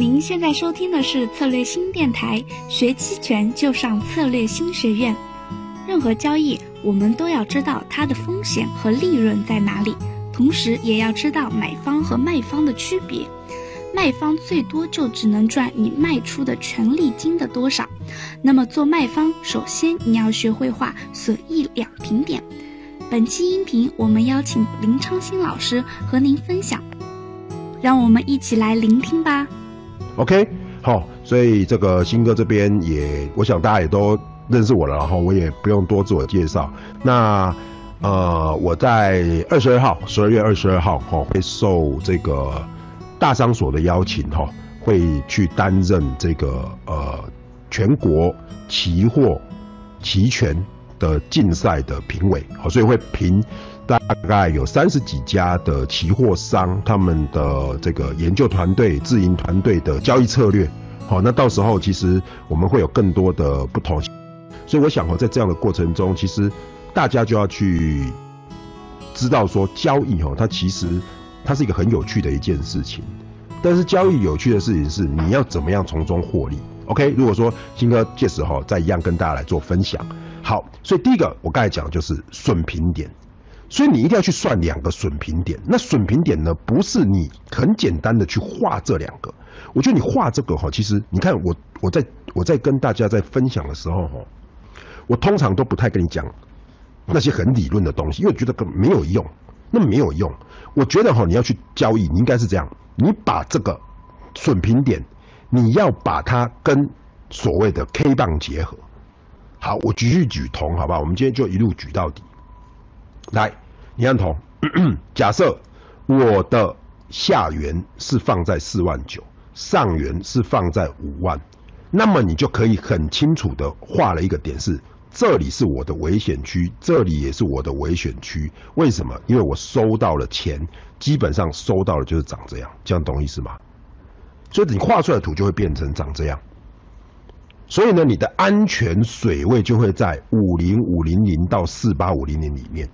您现在收听的是策略新电台，学期权就上策略新学院。任何交易，我们都要知道它的风险和利润在哪里，同时也要知道买方和卖方的区别。卖方最多就只能赚你卖出的权利金的多少。那么做卖方，首先你要学会画损益两平点。本期音频我们邀请林昌兴老师和您分享，让我们一起来聆听吧。OK，好，所以这个新哥这边也，我想大家也都认识我了，然后我也不用多自我介绍。那呃，我在二十二号，十二月二十二号，哈，会受这个大商所的邀请，哈，会去担任这个呃全国期货期权的竞赛的评委，好，所以会评。大概有三十几家的期货商，他们的这个研究团队、自营团队的交易策略，好，那到时候其实我们会有更多的不同，所以我想哦，在这样的过程中，其实大家就要去知道说，交易哦，它其实它是一个很有趣的一件事情，但是交易有趣的事情是你要怎么样从中获利。OK，如果说新哥届时候再一样跟大家来做分享，好，所以第一个我刚才讲的就是损平点。所以你一定要去算两个损平点。那损平点呢，不是你很简单的去画这两个。我觉得你画这个哈，其实你看我我在我在跟大家在分享的时候哈，我通常都不太跟你讲那些很理论的东西，因为觉得根没有用，那没有用。我觉得哈，你要去交易，你应该是这样，你把这个损平点，你要把它跟所谓的 K 棒结合。好，我继续举铜，好不好？我们今天就一路举到底。来，你看同，假设我的下缘是放在四万九，上缘是放在五万，那么你就可以很清楚的画了一个点，是这里是我的危险区，这里也是我的危险区。为什么？因为我收到了钱，基本上收到了就是长这样，这样懂意思吗？所以你画出来的图就会变成长这样。所以呢，你的安全水位就会在五零五零零到四八五零零里面。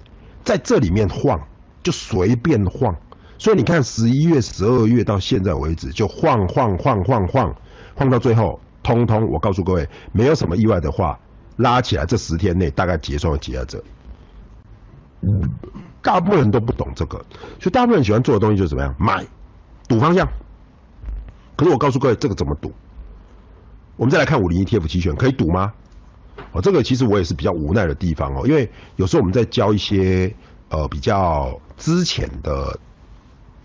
在这里面晃，就随便晃，所以你看十一月、十二月到现在为止，就晃晃晃晃晃，晃到最后，通通我告诉各位，没有什么意外的话，拉起来这十天内大概结算结在这里。大部分人都不懂这个，所以大部分喜欢做的东西就是怎么样买，赌方向。可是我告诉各位，这个怎么赌？我们再来看五零 ETF 期权，可以赌吗？哦，这个其实我也是比较无奈的地方哦，因为有时候我们在教一些呃比较之前的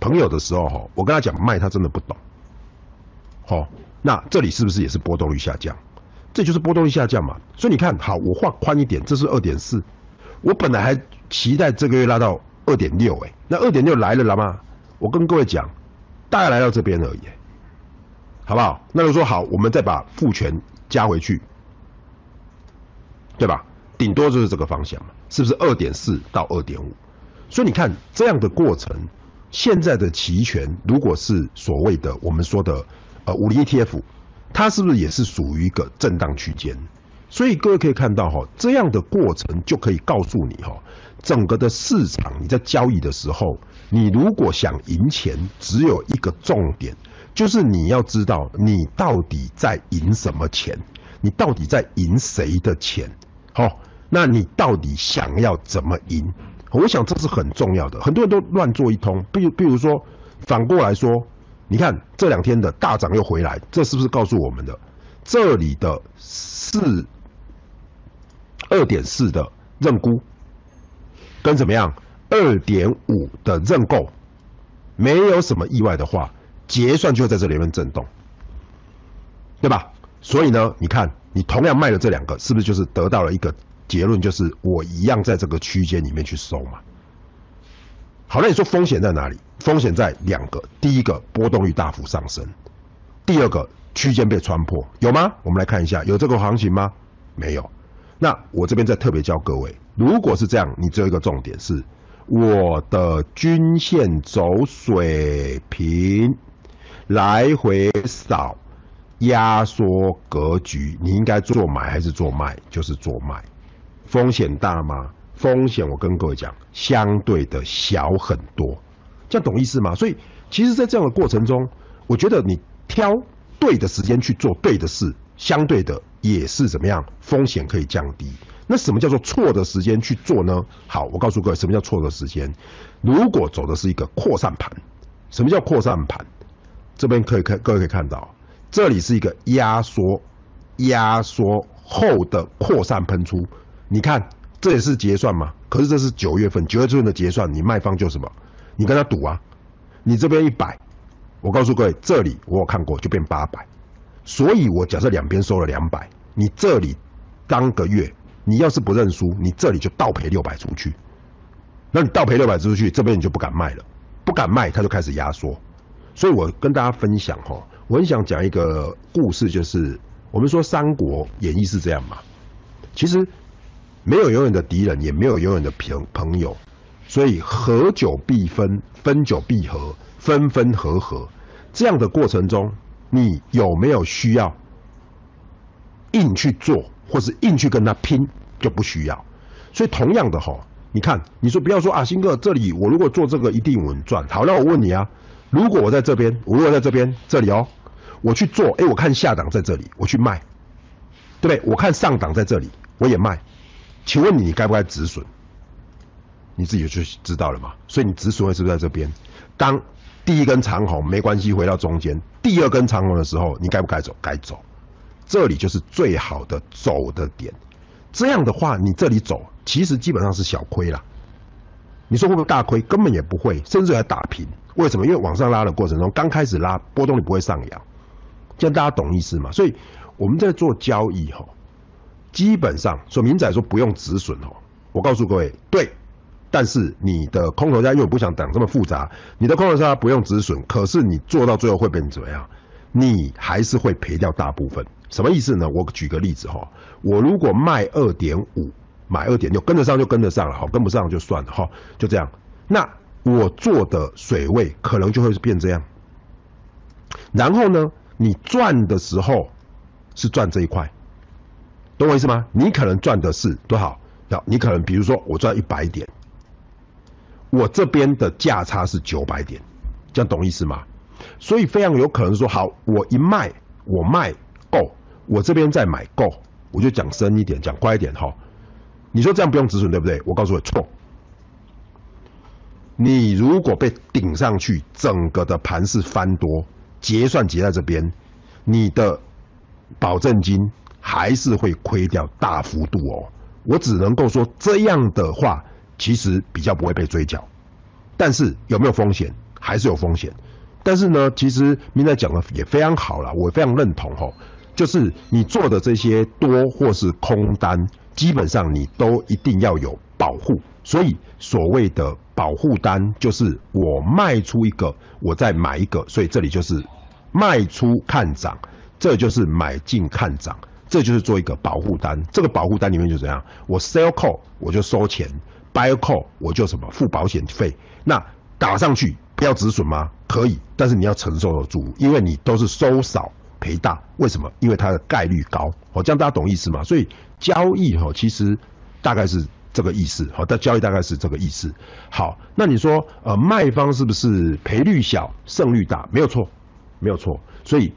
朋友的时候哈，我跟他讲卖，他真的不懂。好，那这里是不是也是波动率下降？这就是波动率下降嘛。所以你看好，我画宽一点，这是二点四，我本来还期待这个月拉到二点六，哎，那二点六来了了吗？我跟各位讲，大概来到这边而已，好不好？那就说好，我们再把复权加回去。对吧？顶多就是这个方向嘛，是不是二点四到二点五？所以你看这样的过程，现在的期权如果是所谓的我们说的呃五零 ETF，它是不是也是属于一个震荡区间？所以各位可以看到哈，这样的过程就可以告诉你哈，整个的市场你在交易的时候，你如果想赢钱，只有一个重点，就是你要知道你到底在赢什么钱，你到底在赢谁的钱。好，那你到底想要怎么赢？我想这是很重要的。很多人都乱做一通，比比如说反过来说，你看这两天的大涨又回来，这是不是告诉我们的这里的四二点四的认沽跟怎么样二点五的认购，没有什么意外的话，结算就会在这里面震动，对吧？所以呢，你看。你同样卖了这两个，是不是就是得到了一个结论，就是我一样在这个区间里面去收嘛？好，那你说风险在哪里？风险在两个，第一个波动率大幅上升，第二个区间被穿破，有吗？我们来看一下，有这个行情吗？没有。那我这边再特别教各位，如果是这样，你只有一个重点是，我的均线走水平来回扫。压缩格局，你应该做买还是做卖？就是做卖，风险大吗？风险我跟各位讲，相对的小很多，这样懂意思吗？所以其实，在这样的过程中，我觉得你挑对的时间去做对的事，相对的也是怎么样，风险可以降低。那什么叫做错的时间去做呢？好，我告诉各位，什么叫错的时间？如果走的是一个扩散盘，什么叫扩散盘？这边可以看，各位可以看到，这里是一个压缩、压缩后的扩散喷出。你看，这也是结算嘛？可是这是九月份，九月份的结算，你卖方就什么？你跟他赌啊？你这边一百，我告诉各位，这里我有看过就变八百，所以我假设两边收了两百，你这里当个月，你要是不认输，你这里就倒赔六百出去。那你倒赔六百出去，这边你就不敢卖了，不敢卖，他就开始压缩。所以我跟大家分享哈，我很想讲一个故事，就是我们说《三国演义》是这样嘛，其实没有永远的敌人，也没有永远的朋朋友。所以合久必分，分久必合，分分合合，这样的过程中，你有没有需要硬去做，或是硬去跟他拼，就不需要。所以同样的吼，你看，你说不要说啊，新哥，这里我如果做这个一定稳赚。好，那我问你啊，如果我在这边，我如果在这边这里哦，我去做，哎，我看下档在这里，我去卖，对不对？我看上档在这里，我也卖，请问你，你该不该止损？你自己就知道了嘛，所以你止损位是不是在这边？当第一根长红没关系，回到中间，第二根长红的时候，你该不该走？该走，这里就是最好的走的点。这样的话，你这里走，其实基本上是小亏了。你说会不会大亏？根本也不会，甚至还打平。为什么？因为往上拉的过程中，刚开始拉波动率不会上扬，这样大家懂意思吗？所以我们在做交易哈，基本上说明仔说不用止损哦。我告诉各位，对。但是你的空头价，因为我不想讲这么复杂，你的空头价不用止损，可是你做到最后会变成怎么样？你还是会赔掉大部分。什么意思呢？我举个例子哈，我如果卖二点五，买二点六，跟得上就跟得上了，哈，跟不上就算了哈，就这样。那我做的水位可能就会变这样。然后呢，你赚的时候是赚这一块，懂我意思吗？你可能赚的是多少？要你可能比如说我赚一百点。我这边的价差是九百点，这样懂意思吗？所以非常有可能说，好，我一卖，我卖够，我这边再买够，我就讲深一点，讲快一点哈。你说这样不用止损对不对？我告诉你错。你如果被顶上去，整个的盘是翻多，结算结在这边，你的保证金还是会亏掉大幅度哦。我只能够说这样的话。其实比较不会被追缴，但是有没有风险？还是有风险。但是呢，其实明仔讲的也非常好了，我非常认同吼，就是你做的这些多或是空单，基本上你都一定要有保护。所以所谓的保护单，就是我卖出一个，我再买一个，所以这里就是卖出看涨，这就是买进看涨，这就是做一个保护单。这个保护单里面就怎样？我 sell call 我就收钱。buy call 我就什么付保险费，那打上去不要止损吗？可以，但是你要承受得住，因为你都是收少赔大。为什么？因为它的概率高。哦，这样大家懂意思吗？所以交易哈，其实大概是这个意思。好，但交易大概是这个意思。好，那你说呃，卖方是不是赔率小，胜率大？没有错，没有错。所以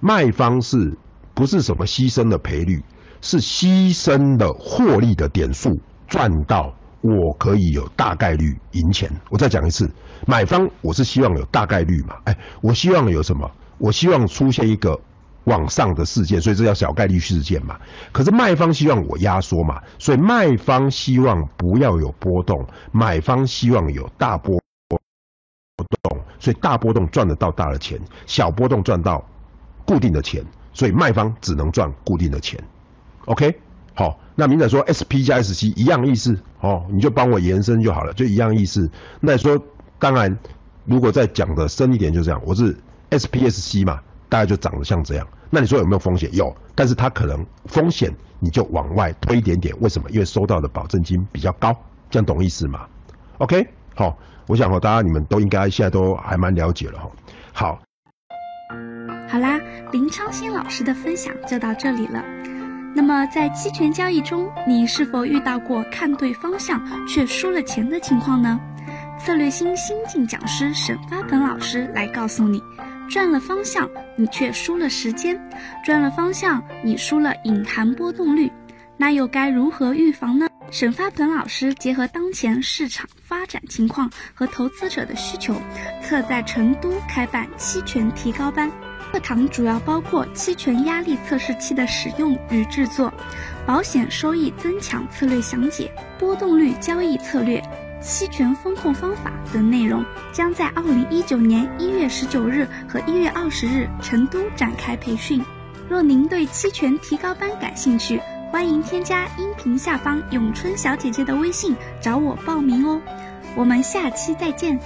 卖方是不是什么牺牲的赔率？是牺牲的获利的点数赚到。我可以有大概率赢钱。我再讲一次，买方我是希望有大概率嘛？哎，我希望有什么？我希望出现一个往上的事件，所以这叫小概率事件嘛。可是卖方希望我压缩嘛，所以卖方希望不要有波动，买方希望有大波动，所以大波动赚得到大的钱，小波动赚到固定的钱，所以卖方只能赚固定的钱。OK。好，那明仔说 S P 加 S C 一样意思，哦，你就帮我延伸就好了，就一样意思。那你说，当然，如果再讲的深一点，就这样，我是 S P S C 嘛，大概就长得像这样。那你说有没有风险？有，但是它可能风险你就往外推一点点，为什么？因为收到的保证金比较高，这样懂意思吗？OK，好，我想和大家你们都应该现在都还蛮了解了哈。好，好啦，林昌新老师的分享就到这里了。那么在期权交易中，你是否遇到过看对方向却输了钱的情况呢？策略星新晋讲师沈发鹏老师来告诉你，赚了方向，你却输了时间；赚了方向，你输了隐含波动率。那又该如何预防呢？沈发鹏老师结合当前市场发展情况和投资者的需求，特在成都开办期权提高班。课堂主要包括期权压力测试器的使用与制作、保险收益增强策略详解、波动率交易策略。期权风控方法等内容将在二零一九年一月十九日和一月二十日成都展开培训。若您对期权提高班感兴趣，欢迎添加音频下方咏春小姐姐的微信找我报名哦。我们下期再见。